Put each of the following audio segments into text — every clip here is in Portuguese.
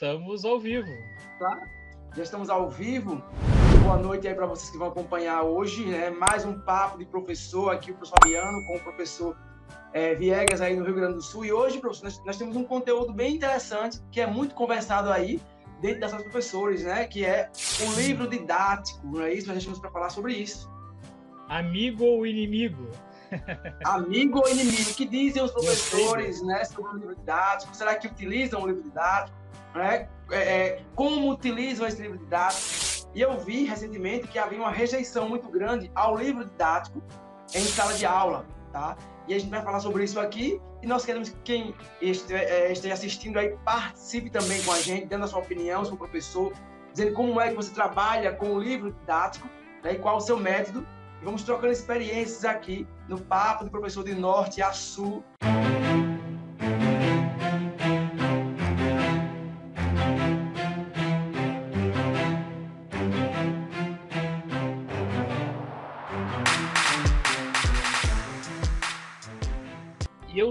Estamos ao vivo. Tá? Já estamos ao vivo. Boa noite aí para vocês que vão acompanhar hoje, né? Mais um papo de professor aqui, o professor Fabiano, com o professor é, Viegas aí no Rio Grande do Sul. E hoje, professor, nós, nós, temos um conteúdo bem interessante, que é muito conversado aí dentro dessas professores, né? Que é um livro didático, não é isso? Nós estamos para falar sobre isso. Amigo ou inimigo? Amigo ou inimigo? O que dizem os professores né, sobre o livro didático? Será que utilizam o livro didático? Né? É, é, como utilizam esse livro didático? E eu vi recentemente que havia uma rejeição muito grande ao livro didático em sala de aula, tá? E a gente vai falar sobre isso aqui e nós queremos que quem é, esteja assistindo aí participe também com a gente, dando a sua opinião, seu professor, dizendo como é que você trabalha com o livro didático né, e qual o seu método. E vamos trocando experiências aqui no Papo do Professor de Norte a Sul.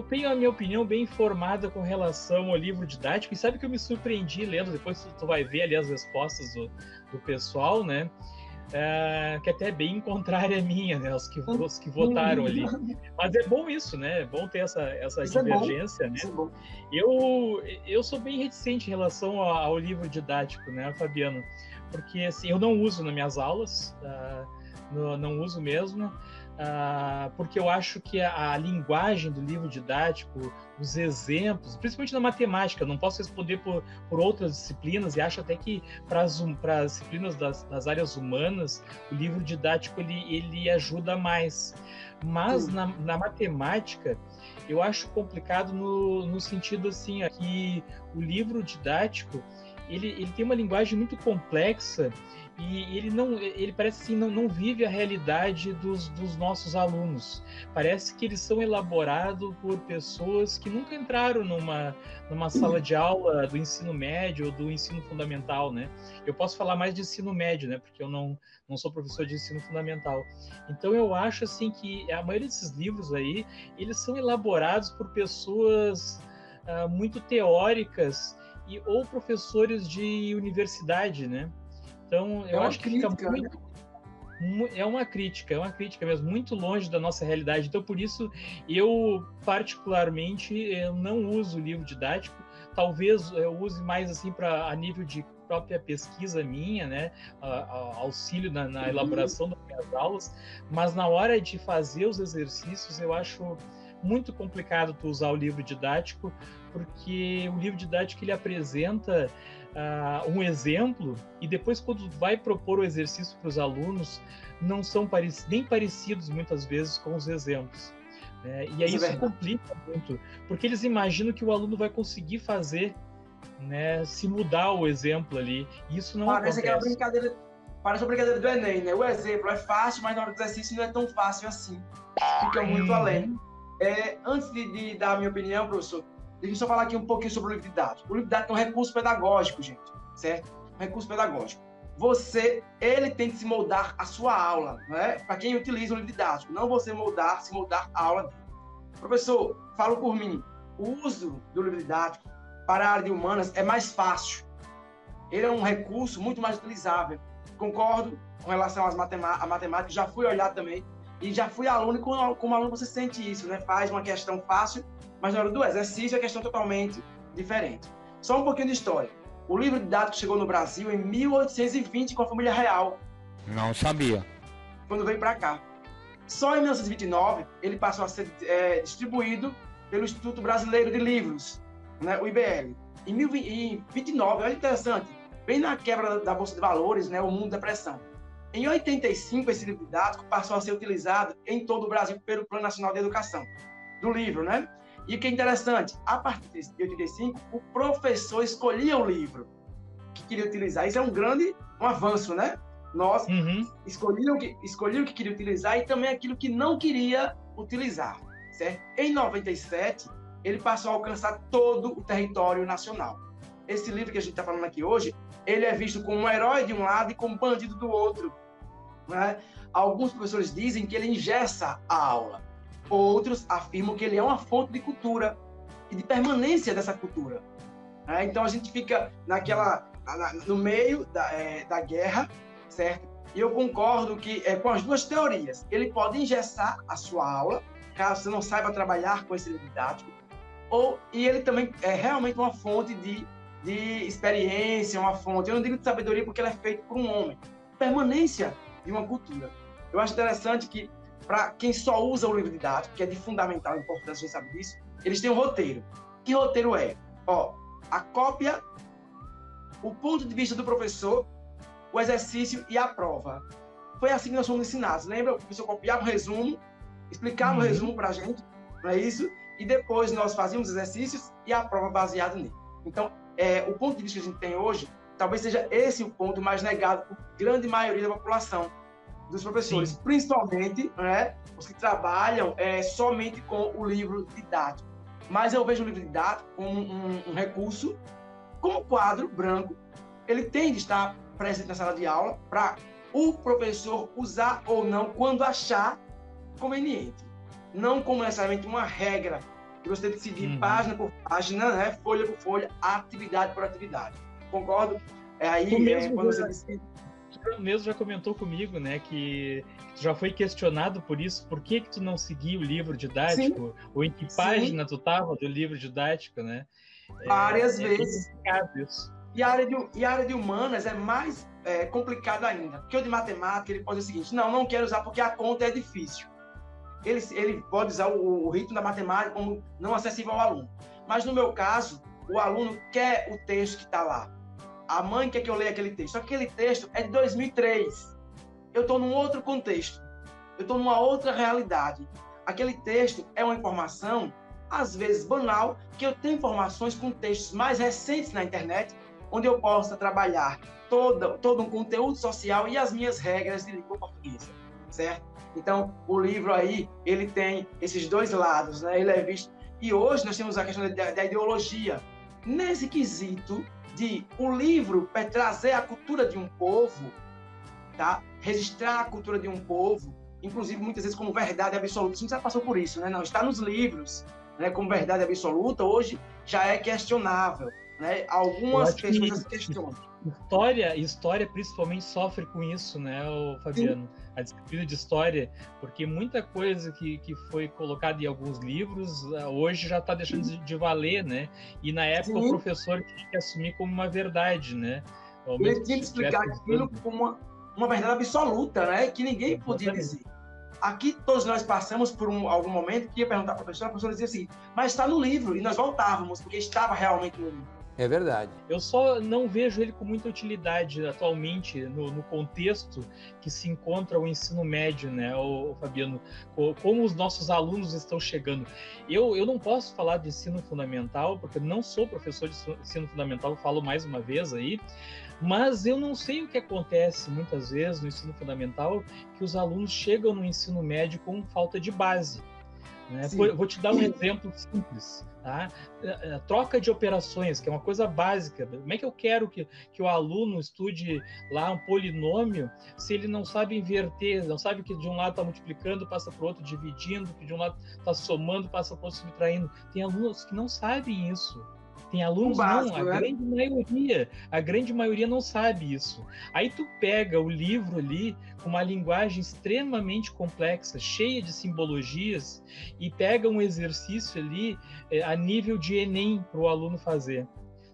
Tenho a minha opinião bem formada com relação ao livro didático, e sabe que eu me surpreendi lendo, depois tu vai ver ali as respostas do, do pessoal, né? É, que até é bem contrária à minha, né? Os que, os que votaram ali. Mas é bom isso, né? É bom ter essa, essa isso divergência, é né? É eu, eu sou bem reticente em relação ao, ao, livro didático, né, Fabiano? Porque, assim, eu não uso nas minhas aulas, uh, no, não uso mesmo. Uh, porque eu acho que a, a, linguagem do livro didático, os exemplos, principalmente na matemática, não posso responder por, por outras disciplinas e acho até que para as disciplinas das, das, áreas humanas, o livro didático ele, ele ajuda mais. Mas na, na, matemática, eu acho complicado no, no sentido assim, que o livro didático ele, ele tem uma linguagem muito complexa e ele não ele parece assim não, não vive a realidade dos, dos nossos alunos. Parece que eles são elaborados por pessoas que nunca entraram numa numa sala de aula do ensino médio ou do ensino fundamental né? Eu posso falar mais de ensino médio né? Porque eu não não sou professor de ensino fundamental. Então eu acho assim que a maioria desses livros aí eles são elaborados por pessoas uh, muito teóricas e ou professores de universidade né então, eu é acho que crítica, fica muito. Né? É uma crítica, é uma crítica mesmo, muito longe da nossa realidade. Então, por isso, eu, particularmente, eu não uso livro didático. Talvez eu use mais assim para a nível de própria pesquisa minha, né, a, a, auxílio na, na uhum. elaboração das minhas aulas, mas na hora de fazer os exercícios eu acho muito complicado tu usar o livro didático, porque o livro didático ele apresenta uh, um exemplo e depois quando vai propor o exercício para os alunos não são nem parecidos muitas vezes com os exemplos. Né? E aí isso, é isso complica muito, porque eles imaginam que o aluno vai conseguir fazer, né, se mudar o exemplo ali. Isso não Parece acontece. Parece aquela brincadeira, parece a brincadeira do Enem, né? O exemplo é fácil, mas na hora do exercício não é tão fácil assim. Fica muito além. É, antes de, de, dar a minha opinião, professor, Deixa eu só falar aqui um pouquinho sobre o livro didático. O livro didático é um recurso pedagógico, gente, certo? Um recurso pedagógico. Você, ele tem que se moldar a sua aula, né? Para quem utiliza o livro didático, não você moldar, se moldar a aula. Professor, falo por mim, o uso do livro didático para a área de humanas é mais fácil. Ele é um recurso muito mais utilizável. Concordo com relação às matemáticas, a matemática, já fui olhar também e já fui aluno, e como, como aluno você sente isso, né? Faz uma questão fácil mas na hora do exercício é questão totalmente diferente. Só um pouquinho de história. O livro didático chegou no Brasil em 1820 com a família real. Não sabia. Quando veio para cá. Só em 1929 ele passou a ser é, distribuído pelo Instituto Brasileiro de Livros, né, o IBL. Em 1929, olha interessante, bem na quebra da Bolsa de Valores, né, o mundo da pressão. Em 85, esse livro didático passou a ser utilizado em todo o Brasil pelo Plano Nacional de Educação, do livro, né? E o que é interessante, a partir de 85, o professor escolhia o livro que queria utilizar. Isso é um grande um avanço, né? Nós uhum. escolhíamos, que, o que queria utilizar e também aquilo que não queria utilizar, certo? Em 97, ele passou a alcançar todo o território nacional. Esse livro que a gente está falando aqui hoje, ele é visto como um herói de um lado e como bandido do outro. Né? Alguns professores dizem que ele ingessa a aula. Outros afirmam que ele é uma fonte de cultura e de permanência dessa cultura. Né? Então a gente fica naquela no meio da, é, da guerra, certo? E eu concordo que é, com as duas teorias. Ele pode engessar a sua aula, caso você não saiba trabalhar com esse livro didático, ou e ele também é realmente uma fonte de, de experiência, uma fonte. Eu não digo de sabedoria porque ele é feito por um homem. Permanência de uma cultura. Eu acho interessante que para quem só usa o livro didático, que é de fundamental importância, a sabe disso, eles têm um roteiro. Que roteiro é? Ó, a cópia, o ponto de vista do professor, o exercício e a prova. Foi assim que nós fomos ensinados. Lembra? O professor copiava o resumo, explicava uhum. o resumo para a gente, não é isso? E depois nós fazíamos exercícios e a prova baseada nele. Então, é, o ponto de vista que a gente tem hoje, talvez seja esse o ponto mais negado por grande maioria da população, dos professores, Sim. principalmente né, os que trabalham é, somente com o livro didático. Mas eu vejo o livro didático como um, um recurso, como quadro branco, ele tem de estar presente na sala de aula para o professor usar ou não quando achar conveniente. Não como necessariamente uma regra que você tem que seguir uhum. página por página, né, folha por folha, atividade por atividade. Concordo? É aí é, quando você decide mesmo já comentou comigo, né, que tu já foi questionado por isso, por que que tu não seguia o livro didático? Sim. Ou em que página Sim. tu tava do livro didático, né? Várias é, vezes. É isso. E a, área de, e a área de humanas é mais é, complicado ainda. Porque o de matemática, ele pode dizer o seguinte, não, não quero usar porque a conta é difícil. Ele, ele pode usar o, o ritmo da matemática como não acessível ao aluno. Mas no meu caso, o aluno quer o texto que está lá a mãe quer que eu leia aquele texto. Só que aquele texto é de 2003. Eu estou num outro contexto. Eu estou numa outra realidade. Aquele texto é uma informação, às vezes banal, que eu tenho informações com textos mais recentes na internet, onde eu possa trabalhar todo, um conteúdo social e as minhas regras de língua portuguesa, certo? Então, o livro aí, ele tem esses dois lados, né? Ele é visto... E hoje nós temos a questão da, da ideologia. Nesse quesito, de o livro para trazer a cultura de um povo, tá? registrar a cultura de um povo, inclusive muitas vezes como verdade absoluta. A gente já passou por isso, né? Não está nos livros, né? Como verdade absoluta, hoje já é questionável, né? Algumas pessoas que... questionam. História, história principalmente sofre com isso, né, o Fabiano? Sim. A disciplina de história, porque muita coisa que, que foi colocada em alguns livros ah, hoje já está deixando de, de, valer, né? E na época Sim. o professor tinha que assumir como uma verdade, né? Ele tinha que explicar aquilo como uma, uma verdade absoluta, né? Que ninguém podia dizer. Aqui todos nós passamos por um, algum momento que ia perguntar para a professora, a professora dizia assim, mas está no livro, e nós voltávamos, porque estava realmente no livro. É verdade. Eu só não vejo ele com muita utilidade atualmente no, no contexto que se encontra o ensino médio, né, o, Fabiano? Como os nossos alunos estão chegando. Eu, eu não posso falar de ensino fundamental, porque não sou professor de ensino fundamental, falo mais uma vez aí, mas eu não sei o que acontece muitas vezes no ensino fundamental, que os alunos chegam no ensino médio com falta de base. Né? Vou te dar um exemplo simples. Tá? É, é, troca de operações, que é uma coisa básica. Como é que eu quero que, que o aluno estude lá um polinômio se ele não sabe inverter, não sabe que de um lado está multiplicando, passa para o outro dividindo, que de um lado está somando, passa para o outro subtraindo? Tem alunos que não sabem isso. Tem alunos básico, não, a né? grande maioria, a grande maioria não sabe isso. Aí tu pega o livro ali com uma linguagem extremamente complexa, cheia de simbologias e pega um exercício ali é, a nível de ENEM para o aluno fazer.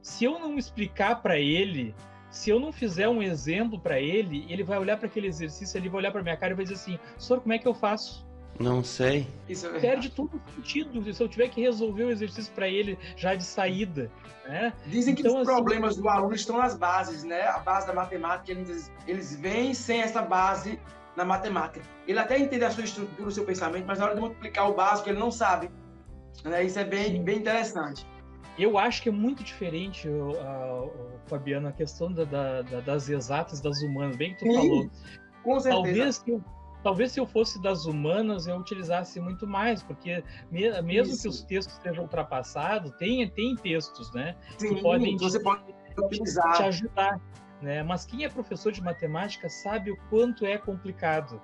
Se eu não explicar para ele se eu não fizer um exemplo para ele, ele vai olhar para aquele exercício, ele vai olhar para minha cara e vai dizer assim: "Senhor, como é que eu faço?" Não sei. É Perde todo o sentido se eu tiver que resolver o exercício para ele já de saída. Né? Dizem que então, os assim, problemas do aluno estão nas bases, né? A base da matemática, eles, eles vêm sem essa base na matemática. Ele até entende a sua estrutura, o seu pensamento, mas na hora de multiplicar o básico, ele não sabe. Né? Isso é bem, bem interessante. Eu acho que é muito diferente, o, a, o Fabiano, a questão da, da, das exatas das humanas, bem que tu Sim, falou. Com certeza. Talvez que eu talvez se eu fosse das humanas eu utilizasse muito mais, porque me, mesmo Isso. que os textos sejam ultrapassados, tem, tem textos, né? Sim, que podem você te, pode utilizar. te ajudar. Né? Mas quem é professor de matemática sabe o quanto é complicado.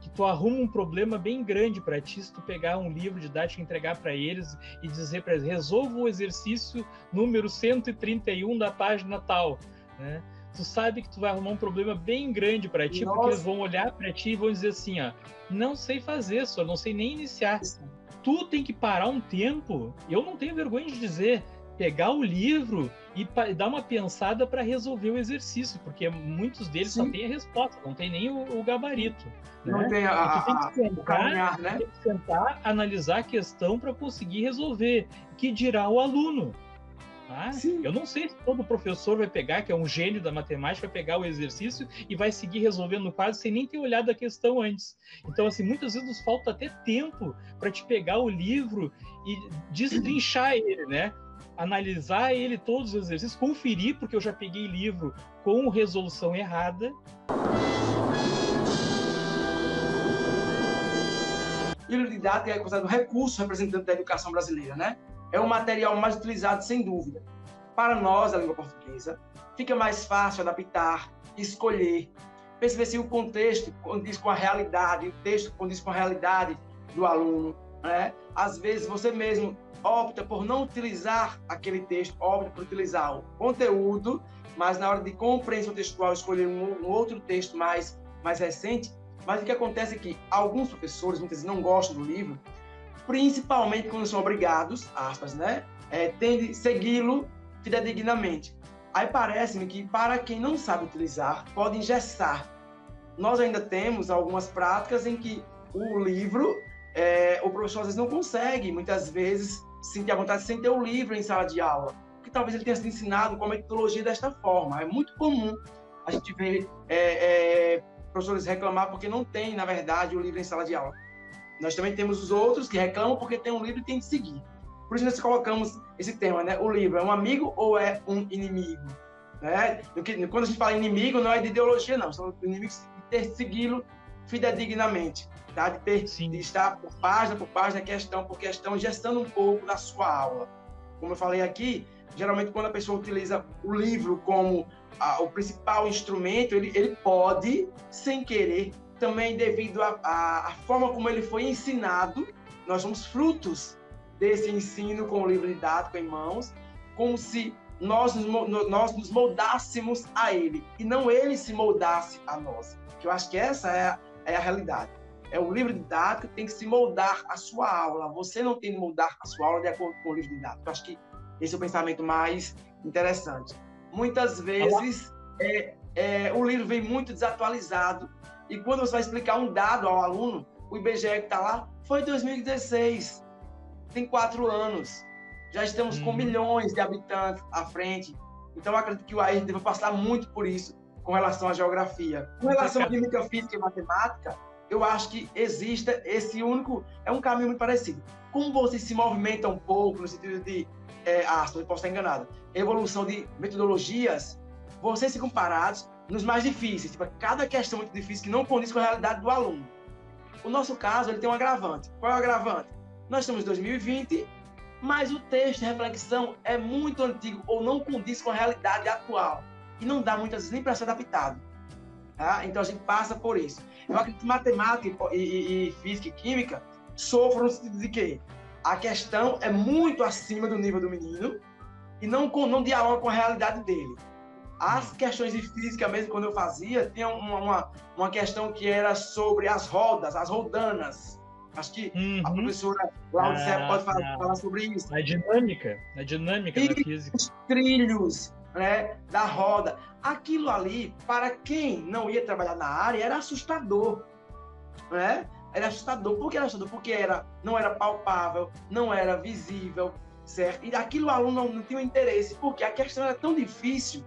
que tu arruma um problema bem grande para ti se tu pegar um livro didático entregar para eles e dizer para eles resolva o exercício número 131 da página tal, né? Tu sabe que tu vai arrumar um problema bem grande para ti, Nossa. porque eles vão olhar para ti e vão dizer assim, ó, não sei fazer, só não sei nem iniciar. Tu tem que parar um tempo. Eu não tenho vergonha de dizer, pegar o livro e dar uma pensada para resolver o exercício, porque muitos deles Sim. só tem a resposta, não tem nem o, o gabarito. Não né? tem a, tem que sentar, caminhar, né? Tem que sentar, analisar a questão para conseguir resolver. Que dirá o aluno? Ah, eu não sei se todo professor vai pegar, que é um gênio da matemática, vai pegar o exercício e vai seguir resolvendo o quadro sem nem ter olhado a questão antes. Então, assim, muitas vezes nos falta até tempo para te pegar o livro e destrinchar ele, né? Analisar ele todos os exercícios, conferir, porque eu já peguei livro com resolução errada. Livro didático é considerado um recurso representante da educação brasileira, né? É o material mais utilizado, sem dúvida. Para nós, a língua portuguesa, fica mais fácil adaptar, escolher, perceber se o contexto condiz com a realidade, o texto condiz com a realidade do aluno. Né? Às vezes, você mesmo opta por não utilizar aquele texto, opta por utilizar o conteúdo, mas na hora de compreensão textual, escolher um, um outro texto mais, mais recente. Mas o que acontece é que alguns professores, muitas vezes, não gostam do livro, principalmente quando são obrigados, aspas, né? É, tende segui-lo fidedignamente. Aí parece-me que para quem não sabe utilizar, pode engessar. Nós ainda temos algumas práticas em que o livro, é, o professor às vezes não consegue, muitas vezes, sentir a vontade sem ter o livro em sala de aula. Porque talvez ele tenha sido ensinado com a metodologia desta forma. É muito comum a gente ver é, é, professores reclamar porque não tem, na verdade, o livro em sala de aula. Nós também temos os outros que reclamam porque tem um livro e tem que seguir. Por isso nós colocamos esse tema, né? O livro é um amigo ou é um inimigo? Né? Quando a gente fala inimigo, não é de ideologia, não. São inimigos de ter segui-lo fidedignamente, tá? De, ter, Sim. de estar por página por página, questão por questão, gestando um pouco da sua aula. Como eu falei aqui, geralmente quando a pessoa utiliza o livro como a, o principal instrumento, ele, ele pode, sem querer, também devido à forma como ele foi ensinado, nós somos frutos desse ensino com o livro didático em mãos, como se nós, nós nos moldássemos a ele e não ele se moldasse a nós. Que eu acho que essa é a, é a realidade. É o livro didático que tem que se moldar a sua aula. Você não tem que moldar a sua aula de acordo com o livro didático. Eu acho que esse é o pensamento mais interessante. Muitas vezes é, é, o livro vem muito desatualizado e quando você vai explicar um dado ao aluno, o IBGE que está lá, foi 2016. Tem quatro anos. Já estamos com uhum. milhões de habitantes à frente. Então, eu acredito que o AIR deve passar muito por isso com relação à geografia. Com relação à química, física e matemática, eu acho que exista esse único. É um caminho muito parecido. Como vocês se movimentam um pouco, no sentido de. É, ah, posso estar enganado. Evolução de metodologias, vocês ficam parados nos mais difíceis. Tipo, cada questão muito difícil que não condiz com a realidade do aluno. O nosso caso, ele tem um agravante. Qual é o agravante? Nós estamos em 2020, mas o texto de reflexão é muito antigo ou não condiz com a realidade atual. E não dá muitas vezes nem para ser adaptado. Tá? Então a gente passa por isso. Eu acredito que matemática e, e, e física e química sofrem no sentido de que a questão é muito acima do nível do menino e não, não dialoga com a realidade dele. As questões de física mesmo, quando eu fazia, tinha uma, uma, uma questão que era sobre as rodas, as rodanas. Acho que uhum. a professora Laura ah, pode falar, ah. falar, sobre isso. A dinâmica, a dinâmica e da física. Os trilhos né, da roda. Aquilo ali, para quem não ia trabalhar na área, era assustador. Né? Era assustador. Por que era assustador? Porque era, não era palpável, não era visível, certo? E aquilo o aluno não, não tinha interesse, porque a questão era tão difícil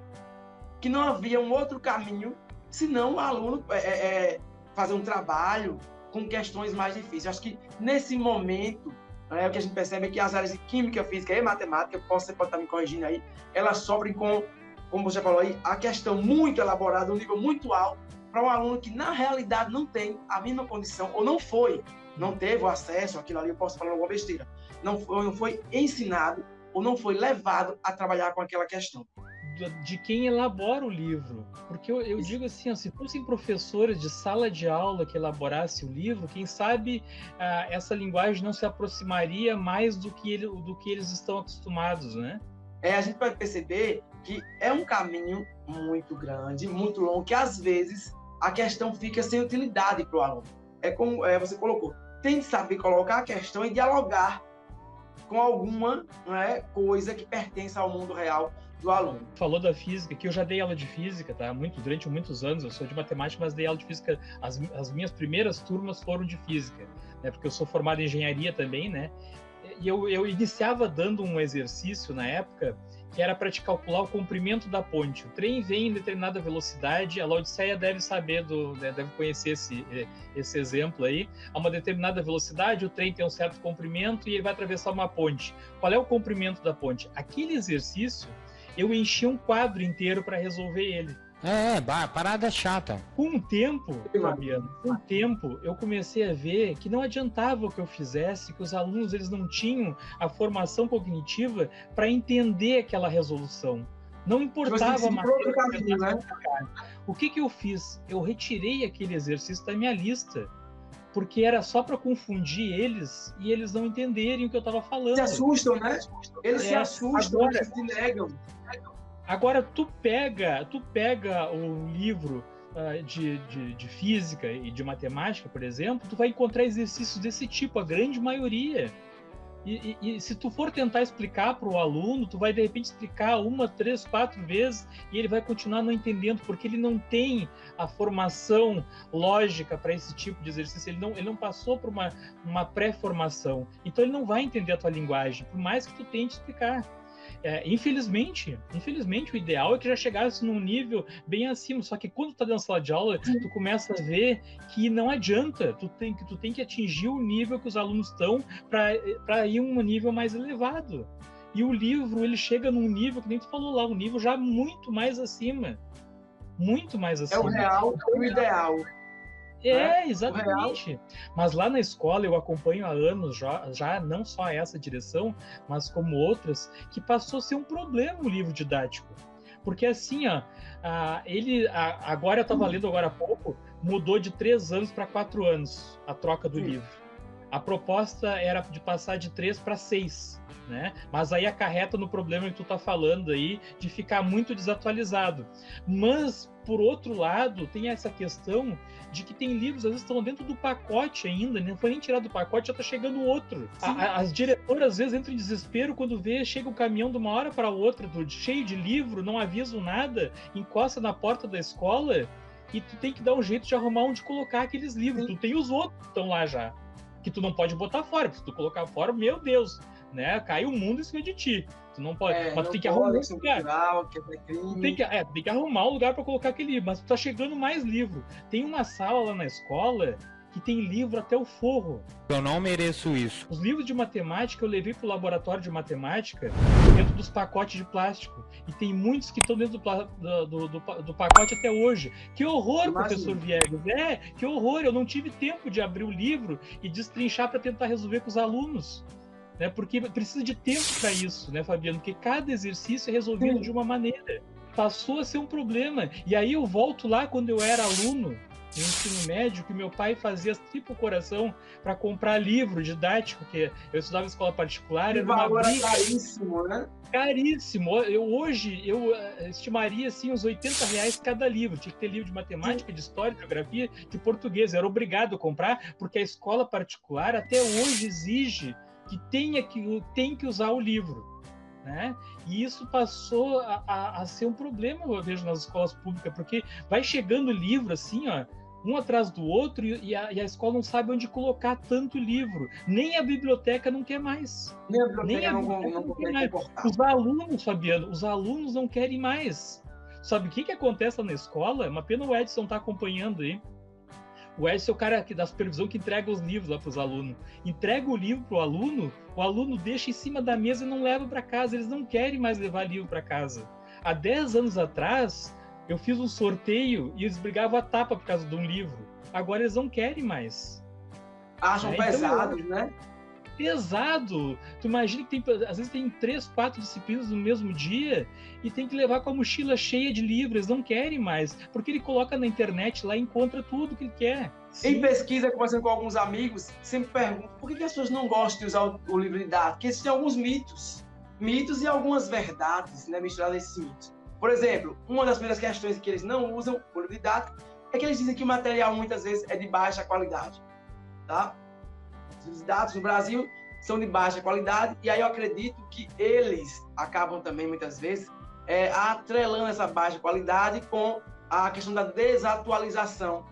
que não havia um outro caminho senão o aluno é, é, é, fazer um trabalho com questões mais difíceis. Acho que nesse momento, é, o que a gente percebe é que as áreas de química, física e matemática, você pode estar me corrigindo aí, elas sofrem com, como você falou aí, a questão muito elaborada, um nível muito alto, para um aluno que na realidade não tem a mesma condição, ou não foi, não teve o acesso àquilo ali, eu posso falar alguma besteira, não foi, não foi ensinado ou não foi levado a trabalhar com aquela questão. De quem elabora o livro. Porque eu, eu digo assim, se fossem professores de sala de aula que elaborasse o livro, quem sabe ah, essa linguagem não se aproximaria mais do que, ele, do que eles estão acostumados, né? É, a gente vai perceber que é um caminho muito grande, muito longo, que às vezes a questão fica sem utilidade para o aluno. É como é, você colocou, tem que saber colocar a questão e dialogar com alguma né, coisa que pertence ao mundo real do aluno. Falou da física, que eu já dei aula de física, tá? Muito, durante muitos anos, eu sou de matemática, mas dei aula de física, as, as minhas primeiras turmas foram de física, né? Porque eu sou formado em engenharia também, né? E eu, eu iniciava dando um exercício na época que era para te calcular o comprimento da ponte. O trem vem em determinada velocidade, a Laodiceia deve saber, do, né, deve conhecer esse, esse exemplo aí. A uma determinada velocidade, o trem tem um certo comprimento e ele vai atravessar uma ponte. Qual é o comprimento da ponte? Aquele exercício, eu enchi um quadro inteiro para resolver ele. É, é parada chata. Com o tempo, Fabiano, com o tempo, eu comecei a ver que não adiantava o que eu fizesse, que os alunos eles não tinham a formação cognitiva para entender aquela resolução. Não importava mais. Né? O que, que eu fiz? Eu retirei aquele exercício da minha lista porque era só para confundir eles e eles não entenderem o que eu estava falando. Se assustam, né? Eles é, se assustam, agora, eles se negam. Agora, tu pega, tu pega o livro uh, de, de, de, física e de matemática, por exemplo, tu vai encontrar exercícios desse tipo, a grande maioria. E, e, e se tu for tentar explicar para o aluno, tu vai de repente explicar uma, três, quatro vezes e ele vai continuar não entendendo, porque ele não tem a formação lógica para esse tipo de exercício, ele não, ele não passou por uma, uma pré-formação. Então ele não vai entender a tua linguagem, por mais que tu tente explicar. É, infelizmente, infelizmente, o ideal é que já chegasse num nível bem acima. Só que quando tu tá dentro da sala de aula, tu começa a ver que não adianta. Tu tem que, tu tem que atingir o nível que os alunos estão para ir um nível mais elevado. E o livro, ele chega num nível, que nem tu falou lá, um nível já muito mais acima. Muito mais acima. É o real, é o ideal. É, exatamente. Mas lá na escola eu acompanho há anos já, já, não só essa direção, mas como outras, que passou a ser um problema o livro didático. Porque assim, ó, a, ele a, agora eu estava lendo agora há pouco, mudou de três anos para quatro anos a troca do Sim. livro. A proposta era de passar de três para seis. Né? Mas aí acarreta no problema que tu tá falando aí de ficar muito desatualizado. Mas por outro lado, tem essa questão de que tem livros às vezes estão dentro do pacote ainda, não foi nem tirado do pacote, já está chegando outro. A, as diretoras às vezes entram em desespero quando vê, chega o caminhão de uma hora para outra, do, cheio de livro, não avisam nada, encosta na porta da escola e tu tem que dar um jeito de arrumar onde colocar aqueles livros. Sim. Tu tem os outros que estão lá já, que tu não pode botar fora, porque se tu colocar fora, meu Deus, né? Cai o mundo em cima de ti. Tu não pode. É, mas tu tem que arrumar um lugar. Cultural, que é crime. Tem que, é, tem que arrumar um lugar para colocar aquele livro. Mas tá chegando mais livro. Tem uma sala lá na escola que tem livro até o forro. Eu não mereço isso. Os livros de matemática eu levei para o laboratório de matemática dentro dos pacotes de plástico. E tem muitos que estão dentro do, do, do, do, pacote até hoje. Que horror, Imagina. professor Viegas. É, que horror. Eu não tive tempo de abrir o livro e destrinchar para tentar resolver com os alunos né? Porque precisa de tempo para isso, né, Fabiano? Porque cada exercício é resolvido Sim. de uma maneira. Passou a ser um problema. E aí eu volto lá quando eu era aluno no ensino médio, que meu pai fazia tipo coração para comprar livro didático, que eu estudava em escola particular. E era uma briga. caríssimo, né? Caríssimo. Eu, hoje eu eh, estimaria assim uns 80 reais cada livro. Tinha que ter livro de matemática, de história, de geografia, de português. Eu era obrigado a comprar, porque a escola particular até hoje exige que tenha que tem que usar o livro, né? E isso passou a, a, a, ser um problema, eu vejo nas escolas públicas, porque vai chegando livro assim, ó, um atrás do outro e a, e a, escola não sabe onde colocar tanto livro. Nem a biblioteca não quer mais. Nem a biblioteca, Nem a biblioteca não, não, não, quer mais. Os alunos, Fabiano, os alunos não querem mais. Sabe o que, que acontece na escola? Uma pena o Edson tá acompanhando aí. O Edson é o cara da supervisão que entrega os livros lá para os alunos. Entrega o livro para o aluno, o aluno deixa em cima da mesa e não leva para casa. Eles não querem mais levar livro para casa. Há 10 anos atrás, eu fiz um sorteio e eles brigavam a tapa por causa de um livro. Agora eles não querem mais. Acham é, pesados, então, né? pesado. Tu imagina que tem, às vezes tem três, quatro disciplinas no mesmo dia e tem que levar com a mochila cheia de livros, eles não querem mais, porque ele coloca na internet lá e encontra tudo que ele quer. Sim. Em pesquisa, conversando com alguns amigos, sempre pergunto por que, que as pessoas não gostam de usar o, o livro didático? Porque existem alguns mitos, mitos e algumas verdades né, misturadas nesses mitos. Por exemplo, uma das primeiras questões que eles não usam o livro didático é que eles dizem que o material muitas vezes é de baixa qualidade. Tá? Os dados no Brasil são de baixa qualidade e aí eu acredito que eles acabam também muitas vezes é, atrelando essa baixa qualidade com a questão da desatualização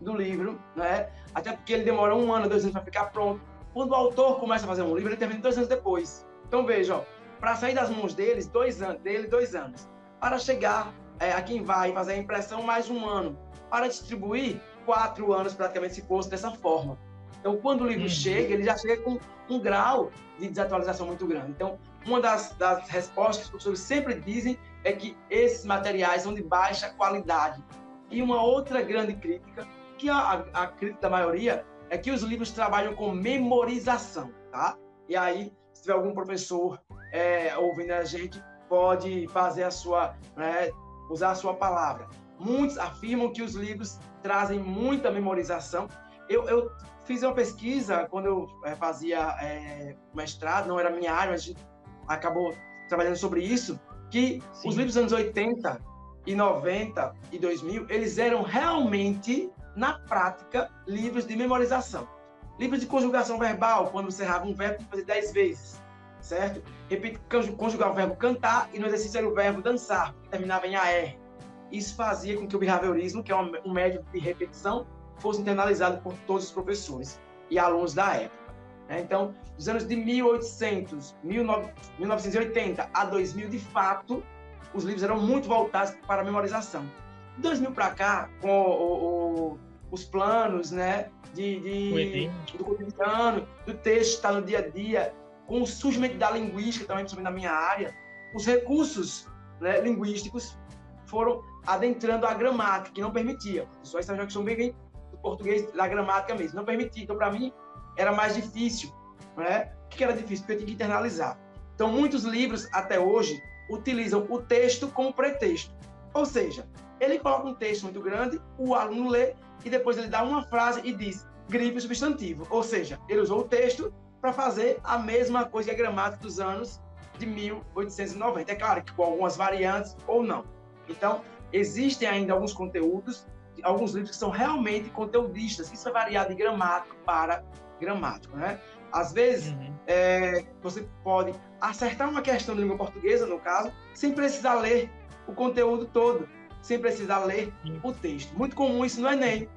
do livro, né? Até porque ele demora um ano, dois anos para ficar pronto. Quando o autor começa a fazer um livro, ele termina dois anos depois. Então veja, para sair das mãos deles, dois anos, dele, dois anos. Para chegar é, a quem vai fazer a impressão, mais um ano. Para distribuir, quatro anos praticamente se fosse dessa forma. Então, quando o livro uhum. chega, ele já chega com um grau de desatualização muito grande. Então, uma das, das respostas que os professores sempre dizem é que esses materiais são de baixa qualidade. E uma outra grande crítica, que a, a crítica da maioria, é que os livros trabalham com memorização, tá? E aí, se tiver algum professor é, ouvindo a gente, pode fazer a sua, né, usar a sua palavra. Muitos afirmam que os livros trazem muita memorização. Eu, eu fiz uma pesquisa quando eu é, fazia é, mestrado, não era minha área, mas a gente acabou trabalhando sobre isso, que Sim. os livros dos anos 80 e 90 e 2000, eles eram realmente, na prática, livros de memorização. Livros de conjugação verbal, quando você errava um verbo, fazer 10 vezes, certo? Repito, conjugar o verbo cantar e no exercício era o verbo dançar, que terminava em AR. Isso fazia com que o behaviorismo, que é um método de repetição, fosse internalizado por todos os professores e alunos da época. Né? Então, dos anos de 1800, 1980 a 2000, de fato, os livros eram muito voltados para a memorização. De 2000 para cá, com o, o, os planos né, de, de do cotidiano, do texto estar no dia a dia, com o surgimento da linguística, também principalmente na minha área, os recursos né, linguísticos foram adentrando a gramática, que não permitia. Só essa questão bem do português, da gramática mesmo, não permitia. Então, para mim, era mais difícil. Né? O que era difícil? Porque eu tinha que internalizar. Então, muitos livros, até hoje, utilizam o texto como pretexto. Ou seja, ele coloca um texto muito grande, o aluno lê, e depois ele dá uma frase e diz gripe substantivo. Ou seja, ele usou o texto para fazer a mesma coisa que a gramática dos anos de 1890. É claro que com algumas variantes ou não. Então, existem ainda alguns conteúdos, alguns livros que são realmente conteudistas. Isso é variado de gramático para gramático, né? Às vezes, uhum. é, você pode acertar uma questão de língua portuguesa, no caso, sem precisar ler o conteúdo todo, sem precisar ler uhum. o texto. Muito comum isso no Enem.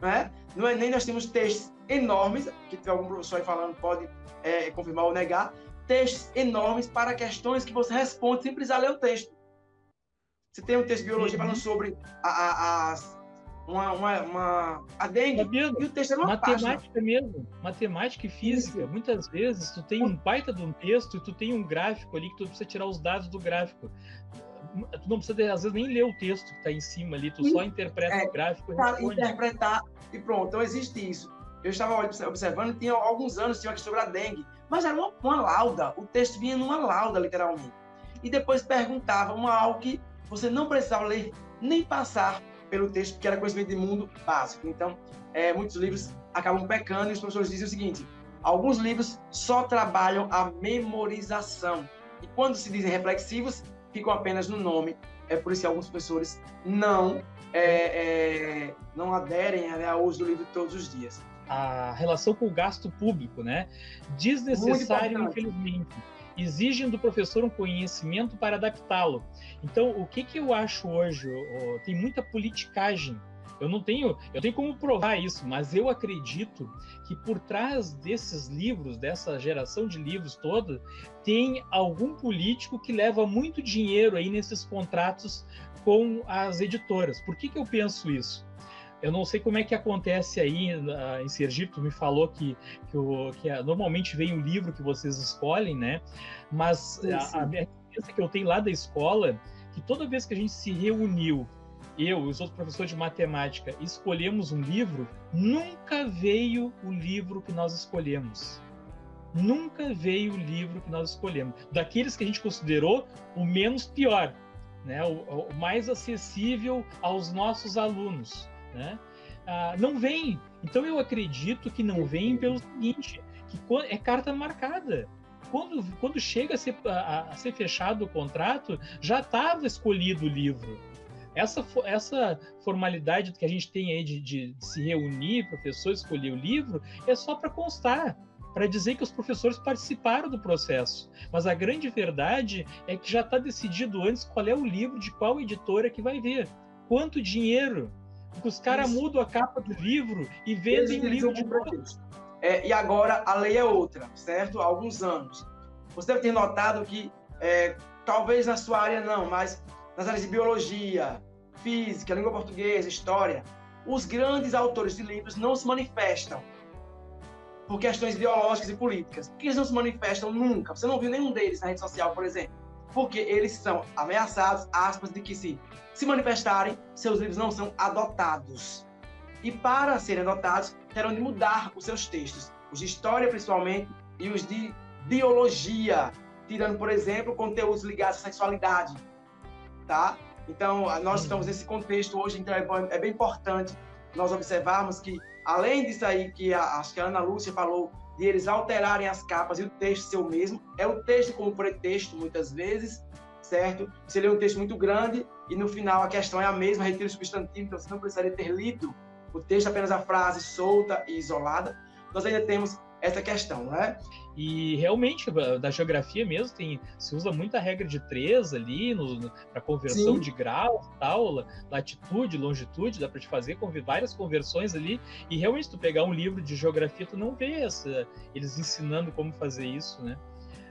Né? No Enem, nós temos textos enormes, que tem algum professor aí falando, pode é, confirmar ou negar, textos enormes para questões que você responde sem precisar ler o texto. Você tem um texto de biologia uhum. falando sobre a, a, as uma, uma, uma a dengue e o texto era uma matemática página. mesmo, matemática e física. Isso. Muitas vezes tu tem um baita de um texto e tu tem um gráfico ali que tu precisa tirar os dados do gráfico. Tu não precisa, às vezes, nem ler o texto que está em cima ali, tu Sim. só interpreta é, o gráfico. Tá, interpretar e pronto. Então existe isso. Eu estava observando, tinha alguns anos, tinha uma questão sobre a dengue, mas era uma, uma lauda, o texto vinha numa lauda, literalmente. E depois perguntava uma algo que você não precisava ler nem passar pelo texto, que era conhecimento de mundo básico. Então, é, muitos livros acabam pecando e os professores dizem o seguinte: alguns livros só trabalham a memorização. E quando se dizem reflexivos, ficam apenas no nome. É por isso que alguns professores não, é, é, não aderem né, ao uso do livro todos os dias. A relação com o gasto público, né? Desnecessário, infelizmente exigem do professor um conhecimento para adaptá-lo. Então, o que, que eu acho hoje? tem muita politicagem. Eu não tenho, eu tenho como provar isso, mas eu acredito que por trás desses livros, dessa geração de livros toda, tem algum político que leva muito dinheiro aí nesses contratos com as editoras. Por que, que eu penso isso? Eu não sei como é que acontece aí uh, em Sergipe, tu me falou que, que, o, que uh, normalmente vem o livro que vocês escolhem, né? Mas a, a minha experiência que eu tenho lá da escola, que toda vez que a gente se reuniu, eu e os outros professores de matemática, escolhemos um livro, nunca veio o livro que nós escolhemos. nunca veio o livro que nós escolhemos. Daqueles que a gente considerou o menos pior, né? o, o mais acessível aos nossos alunos. Né? Ah, não vem. Então eu acredito que não vem pelo seguinte, que é carta marcada. Quando, quando chega a ser, a, a ser fechado o contrato, já estava escolhido o livro. Essa, essa formalidade que a gente tem aí de, de, se reunir, professor escolher o livro, é só para constar para dizer que os professores participaram do processo. Mas a grande verdade é que já está decidido antes qual é o livro de qual editora que vai ver. Quanto dinheiro. Porque os caras mudam a capa do livro e vendem o livro de é, E agora a lei é outra, certo? Há alguns anos. Você deve ter notado que, é, talvez na sua área não, mas nas áreas de biologia, física, língua portuguesa, história, os grandes autores de livros não se manifestam por questões ideológicas e políticas. Por que eles não se manifestam nunca? Você não viu nenhum deles na rede social, por exemplo. Porque eles são ameaçados, aspas, de que se se manifestarem, seus livros não são adotados. E para serem adotados, terão de mudar os seus textos, os de história principalmente e os de biologia, tirando, por exemplo, conteúdos ligados à sexualidade, tá? Então, nós estamos nesse contexto hoje, então é, é bem importante nós observarmos que Além disso aí que a, acho que a Ana Lúcia falou, de eles alterarem as capas e o texto ser o mesmo, é o texto como pretexto muitas vezes, certo? Você lê um texto muito grande e no final a questão é a mesma, retira o substantivo, então você não precisaria ter lido o texto, apenas a frase solta e isolada. Nós ainda temos essa questão, né? E realmente, da geografia mesmo, tem, se usa muita regra de três ali para conversão Sim. de grau tal, latitude, longitude, dá para te fazer várias conversões ali. E realmente, se tu pegar um livro de geografia, tu não vê essa, eles ensinando como fazer isso, né?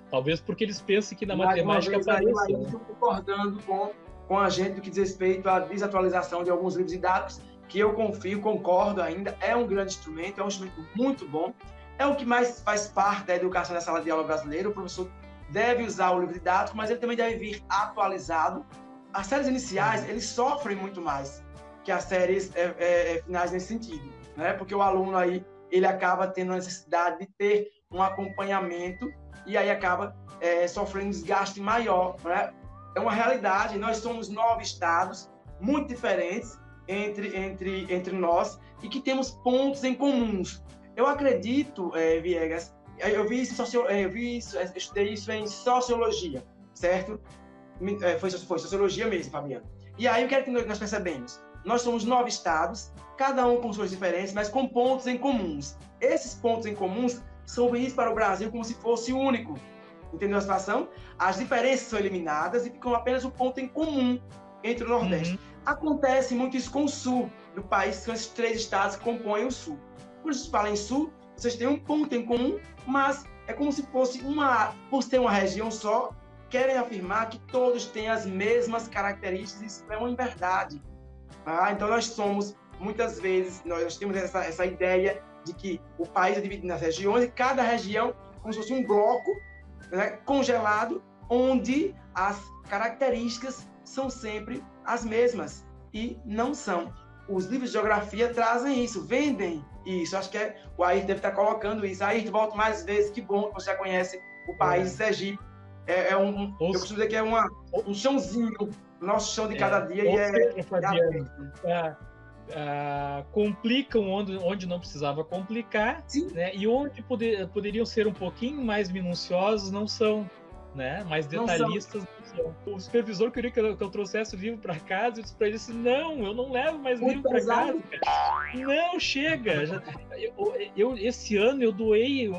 Talvez porque eles pensem que na Mais matemática apareça. Aí, né? concordando com, com a gente no que diz respeito à desatualização de alguns livros didáticos, que eu confio, concordo ainda, é um grande instrumento, é um instrumento muito bom é o que mais faz parte da educação da sala de aula brasileira. O professor deve usar o livro didático, mas ele também deve vir atualizado. As séries iniciais, eles sofrem muito mais que as séries é, é, é, finais nesse sentido, né? Porque o aluno aí, ele acaba tendo a necessidade de ter um acompanhamento e aí acaba é, sofrendo um desgaste maior, né? É uma realidade, nós somos nove estados muito diferentes entre, entre, entre nós e que temos pontos em comuns. Eu acredito, é, Viegas, eu vi isso, socio, é, eu vi isso, é, estudei isso em sociologia, certo? É, foi, foi sociologia mesmo, Fabiano. E aí o que é que nós percebemos? Nós somos nove estados, cada um com suas diferenças, mas com pontos em comuns. Esses pontos em comuns são vistos para o Brasil como se fosse único. Entendeu a situação? As diferenças são eliminadas e ficam apenas o ponto em comum entre o Nordeste. Uhum. Acontece muito isso com o Sul do país, são esses três estados que compõem o Sul. Quando se fala em sul, vocês têm um ponto em comum, mas é como se fosse uma, por ser uma região só, querem afirmar que todos têm as mesmas características, isso é uma verdade. Ah, então nós somos, muitas vezes, nós temos essa, essa ideia de que o país é dividido nas regiões e cada região como se fosse um bloco né, congelado, onde as características são sempre as mesmas e não são. Os livros de geografia trazem isso, vendem isso, acho que é, o Ayrton deve estar colocando isso. Ayrton, volta mais vezes, que bom que você conhece o país é. Sergipe. É, é um, eu costumo dizer que é uma, um chãozinho, nosso chão de cada é, dia. E é, é, é, complicam onde, onde não precisava complicar, né? e onde poder, poderiam ser um pouquinho mais minuciosos, não são, né? mais detalhistas o supervisor queria que eu, que eu trouxesse o livro para casa. Eu disse para ele assim: não, eu não levo mais Muito livro para casa. Cara. Não, chega. Já, eu, eu, esse ano eu doei, eu,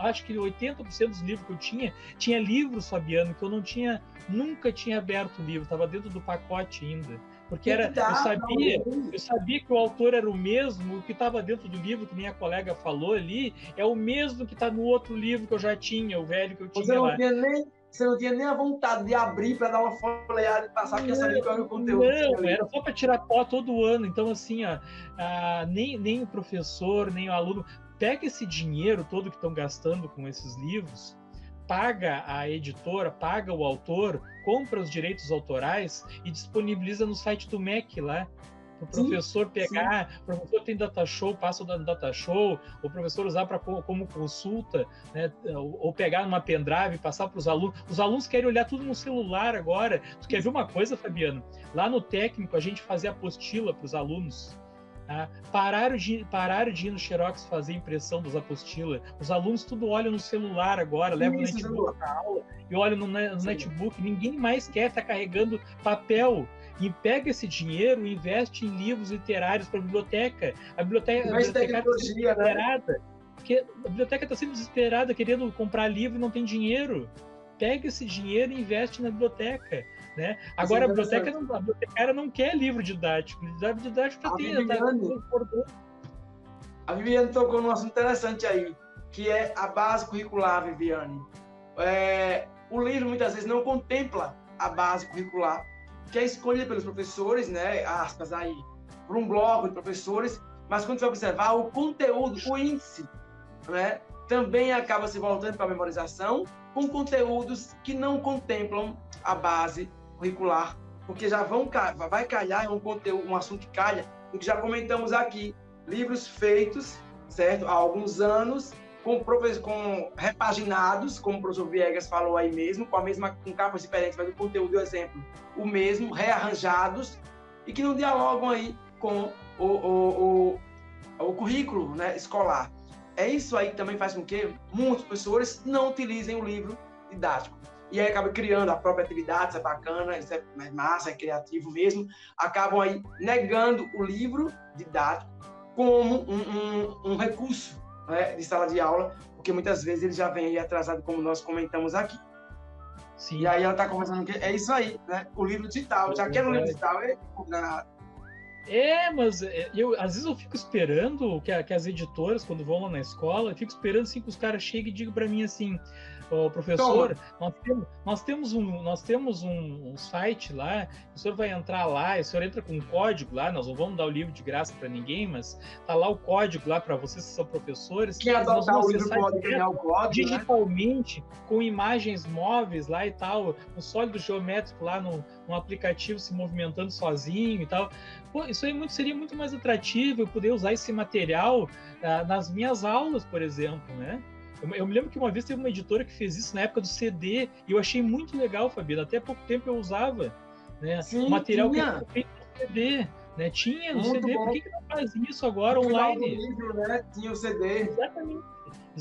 acho que 80% dos livros que eu tinha, tinha livros, Fabiano, que eu não tinha, nunca tinha aberto o livro, estava dentro do pacote ainda. Porque era, eu sabia, eu sabia que o autor era o mesmo, o que estava dentro do livro que minha colega falou ali, é o mesmo que está no outro livro que eu já tinha, o velho que eu tinha Você não lá. Tinha nem você não tinha nem a vontade de abrir para dar uma folheada e passar, porque sabia qual era o conteúdo. Não, era só para tirar pó todo ano. Então, assim, ó, nem, nem o professor, nem o aluno. Pega esse dinheiro todo que estão gastando com esses livros, paga a editora, paga o autor, compra os direitos autorais e disponibiliza no site do MEC lá o professor pegar, sim. o professor tem data show, passa o data show, o professor usar para como consulta, né? ou pegar numa pendrive, passar para os alunos. Os alunos querem olhar tudo no celular agora. Tu quer ver uma coisa, Fabiano? Lá no técnico a gente fazia apostila para os alunos. Tá? Pararam, de, pararam de ir no Xerox fazer impressão das apostilas. Os alunos tudo olham no celular agora, levam o netbook para aula e olham no, no netbook. Ninguém mais quer estar tá carregando papel. E pega esse dinheiro e investe em livros literários para a biblioteca. A biblioteca, a biblioteca está desesperada. Né? a biblioteca está sempre desesperada, querendo comprar livro e não tem dinheiro. Pega esse dinheiro e investe na biblioteca. Né? Agora, a biblioteca não, a bibliotecária não quer livro didático. Livro didático já tem. Tá tá... a Viviane tocou num assunto interessante aí, que é a base curricular, Viviane. É, o livro muitas vezes não contempla a base curricular, que é escolhida pelos professores, né, aspas aí, por um bloco de professores, mas quando você observar o conteúdo, o índice, né, também acaba se voltando para a memorização com conteúdos que não contemplam a base curricular, porque já vão vai calhar é um conteúdo, um assunto que calha, o que já comentamos aqui, livros feitos, certo, há alguns anos com, com repaginados, como o professor Viegas falou aí mesmo, com a mesma com capas diferentes, mas o conteúdo, o exemplo, o mesmo, rearranjados e que não dialogam aí com o, o, o, o currículo né, escolar. É isso aí que também faz com que muitos professores não utilizem o livro didático. E aí acaba criando a própria atividade, isso é bacana, isso é massa, é criativo mesmo, acabam aí negando o livro didático como um, um, um recurso né, de sala de aula, porque muitas vezes ele já vem aí atrasado, como nós comentamos aqui. Sim. E aí ela está conversando que é isso aí, né? O livro digital, já quero o livro digital, é é, mas é, eu, às vezes eu fico esperando que, que as editoras, quando vão lá na escola, eu fico esperando assim, que os caras cheguem e digam para mim assim: Ô, professor, nós temos, nós temos, um, nós temos um, um, site lá, o senhor vai entrar lá, o senhor entra com um código lá, nós não vamos dar o livro de graça para ninguém, mas tá lá o código lá para vocês que são professores. Quem adotar o livro pode ganhar o código, né? Digitalmente, né? com imagens móveis lá e tal, um sólido geométrico lá no, um aplicativo se movimentando sozinho e tal. Pô, isso aí muito, seria muito mais atrativo eu poder usar esse material ah, nas minhas aulas, por exemplo, né? Eu, eu, me lembro que uma vez teve uma editora que fez isso na época do CD e eu achei muito legal, Fabiano. Até pouco tempo eu usava né, Sim, o material tinha. que era feito no CD. Né? Tinha no muito CD, bom. por que, que não faz isso agora no online? Livro, né? Tinha o CD. Exatamente.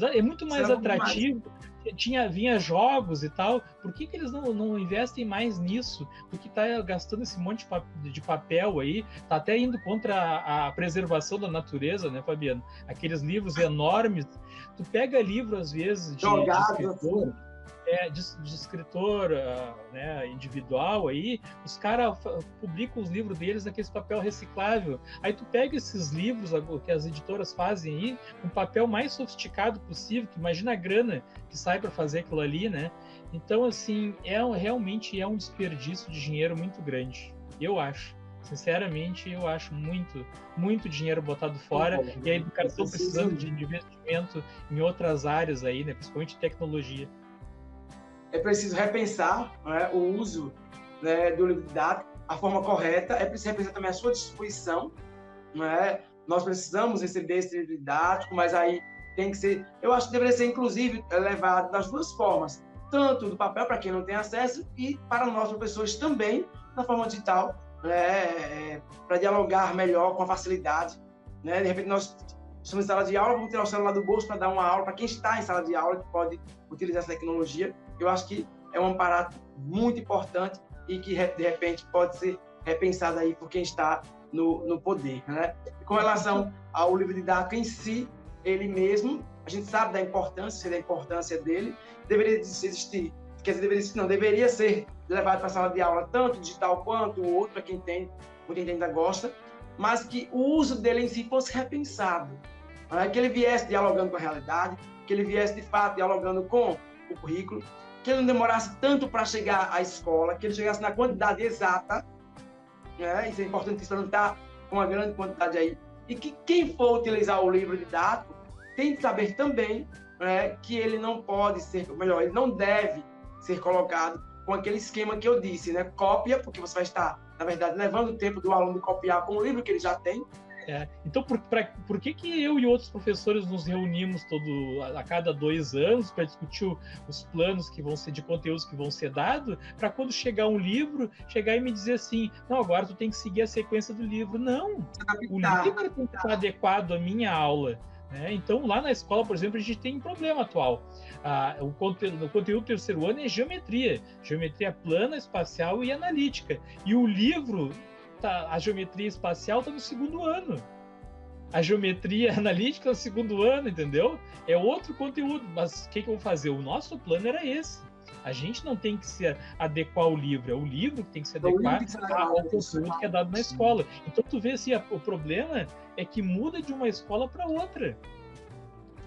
É muito mais atrativo. Mais tinha vinha jogos e tal, por que, que eles não, não investem mais nisso? Porque está gastando esse monte de papel aí, tá até indo contra a, a, preservação da natureza, né, Fabiano? Aqueles livros enormes. Tu pega livro, às vezes, de, Jogado, de escritor, assim é, de, de, escritor uh, né, individual aí, os caras publicam os livros deles naquele papel reciclável. Aí tu pega esses livros que as editoras fazem aí, um papel mais sofisticado possível, que imagina a grana que sai para fazer aquilo ali, né? Então, assim, é realmente é um desperdício de dinheiro muito grande, eu acho. Sinceramente, eu acho muito, muito dinheiro botado fora e a educação precisando de investimento em outras áreas aí, né? Principalmente tecnologia é preciso repensar né, o uso né, do livro didático, a forma correta, é preciso repensar também a sua disposição. Né? Nós precisamos receber esse livro didático, mas aí tem que ser, eu acho que deveria ser inclusive levado das duas formas, tanto do papel para quem não tem acesso e para nós professores também na forma digital, né, para dialogar melhor com a facilidade. Né? De repente nós estamos em sala de aula, vamos tirar o celular do bolso para dar uma aula para quem está em sala de aula que pode utilizar essa tecnologia eu acho que é um aparato muito importante e que de repente pode ser repensado aí por quem está no, no poder, né? Com relação ao livro didático em si, ele mesmo, a gente sabe da importância, da importância dele, deveria existir, quer dizer, deveria não, deveria ser levado para a sala de aula, tanto digital quanto o outro, para quem tem, quem ainda gosta, mas que o uso dele em si fosse repensado, né? que ele viesse dialogando com a realidade, que ele viesse de fato dialogando com o currículo, que ele não demorasse tanto para chegar à escola, que ele chegasse na quantidade exata, né? isso é importante, isso não está com uma grande quantidade aí, e que quem for utilizar o livro didático tem que saber também né, que ele não pode ser, melhor, ele não deve ser colocado com aquele esquema que eu disse, né? Cópia, porque você vai estar na verdade, levando o tempo do aluno copiar com o livro que ele já tem. É. Então, por, pra, por que, que eu e outros professores nos reunimos todo a, a cada dois anos para discutir o, os planos que vão ser de conteúdos que vão ser dados, para quando chegar um livro, chegar e me dizer assim, não, agora tu tem que seguir a sequência do livro. Não, o livro tem que estar adequado à minha aula. Né? Então, lá na escola, por exemplo, a gente tem um problema atual. Ah, o, conteúdo, o conteúdo do terceiro ano é geometria, geometria plana, espacial e analítica. E o livro tá, a geometria espacial está no segundo ano. A geometria analítica no segundo ano, entendeu? É outro conteúdo. Mas o que, que eu vou fazer? O nosso plano era esse. A gente não tem que se adequar ao livro, é o livro que tem que se adequar ao conteúdo que é dado na escola. Então tu vê assim, o problema é que muda de uma escola para outra.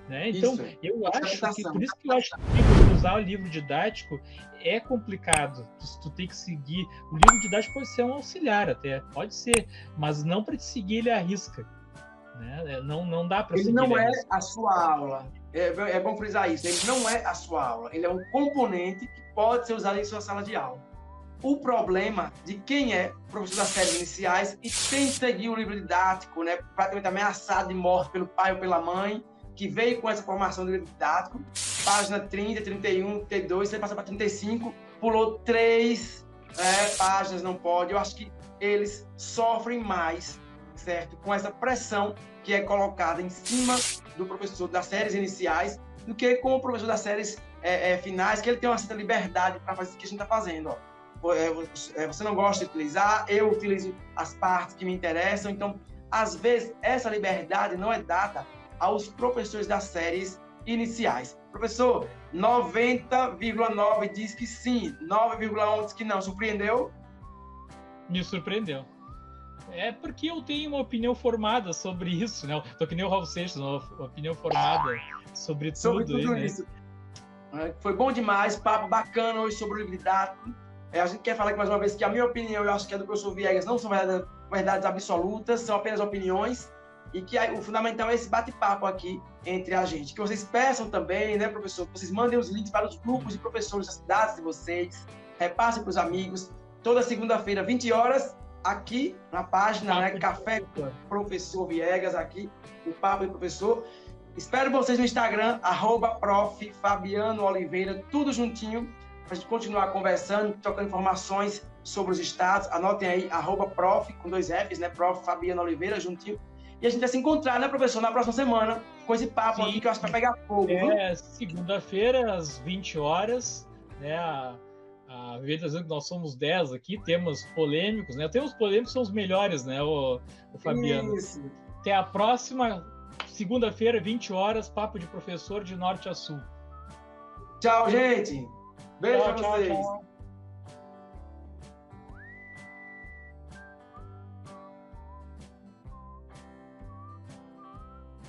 Né? Então, Isso. eu acho que por isso que eu acho que usar o livro didático é complicado. Tu, tu, tem que seguir. O livro didático pode ser um auxiliar até, pode ser, mas não para te seguir ele à risca. Né? É, não, não dá para seguir. Ele não é a sua aula. É, é bom frisar isso. Ele não é a sua aula. Ele é um componente que pode ser usado em sua sala de aula. O problema de quem é professor das séries iniciais e tem que seguir o livro didático, né, praticamente ameaçado de morte pelo pai ou pela mãe, que veio com essa formação de livro didático, página 30, 31, 32, você passa para 35, pulou três é, páginas, não pode. Eu acho que eles sofrem mais, certo? Com essa pressão que é colocada em cima do professor das séries iniciais do que com o professor das séries é, é, finais, que ele tem uma certa liberdade para fazer o que a gente está fazendo. Ó. É, é, você não gosta de utilizar, eu utilizo as partes que me interessam. Então, às vezes, essa liberdade não é dada aos professores das séries iniciais. Professor, 90,9 diz que sim, 9,1 diz que não. Surpreendeu? Me surpreendeu. É porque eu tenho uma opinião formada sobre isso, né? Tô que nem o Raul Seixas, uma opinião formada sobre tudo. Sobre tudo aí, né? isso. Né? Foi bom demais, papo bacana hoje sobre o livro didático. É, a gente quer falar aqui mais uma vez que a minha opinião, eu acho que é do professor Viegas, não são verdades, verdades absolutas, são apenas opiniões e que o fundamental é esse bate-papo aqui entre a gente. Que vocês peçam também, né, professor, que vocês mandem os links para os grupos de professores das cidades de vocês, repassem para os amigos. Toda segunda-feira, 20 horas, aqui na página, né, Café Professor Viegas, aqui, o Papo do Professor. Espero vocês no Instagram, arroba prof. Fabiano Oliveira, tudo juntinho, para a gente continuar conversando, trocando informações sobre os estados. Anotem aí, arroba prof, com dois Fs, né, prof. Fabiano Oliveira, juntinho e a gente vai se encontrar, né, professor, na próxima semana, com esse papo Sim. aqui que eu acho que vai pegar fogo. É, segunda-feira, às 20 horas, né? A, a Viviane dizendo que nós somos 10 aqui, temas polêmicos, né? Temos polêmicos são os melhores, né, o, o Fabiano? Isso. Até a próxima segunda-feira, 20 horas, papo de professor de norte a sul. Tchau, gente. Beijo tchau, pra vocês. Tchau, tchau.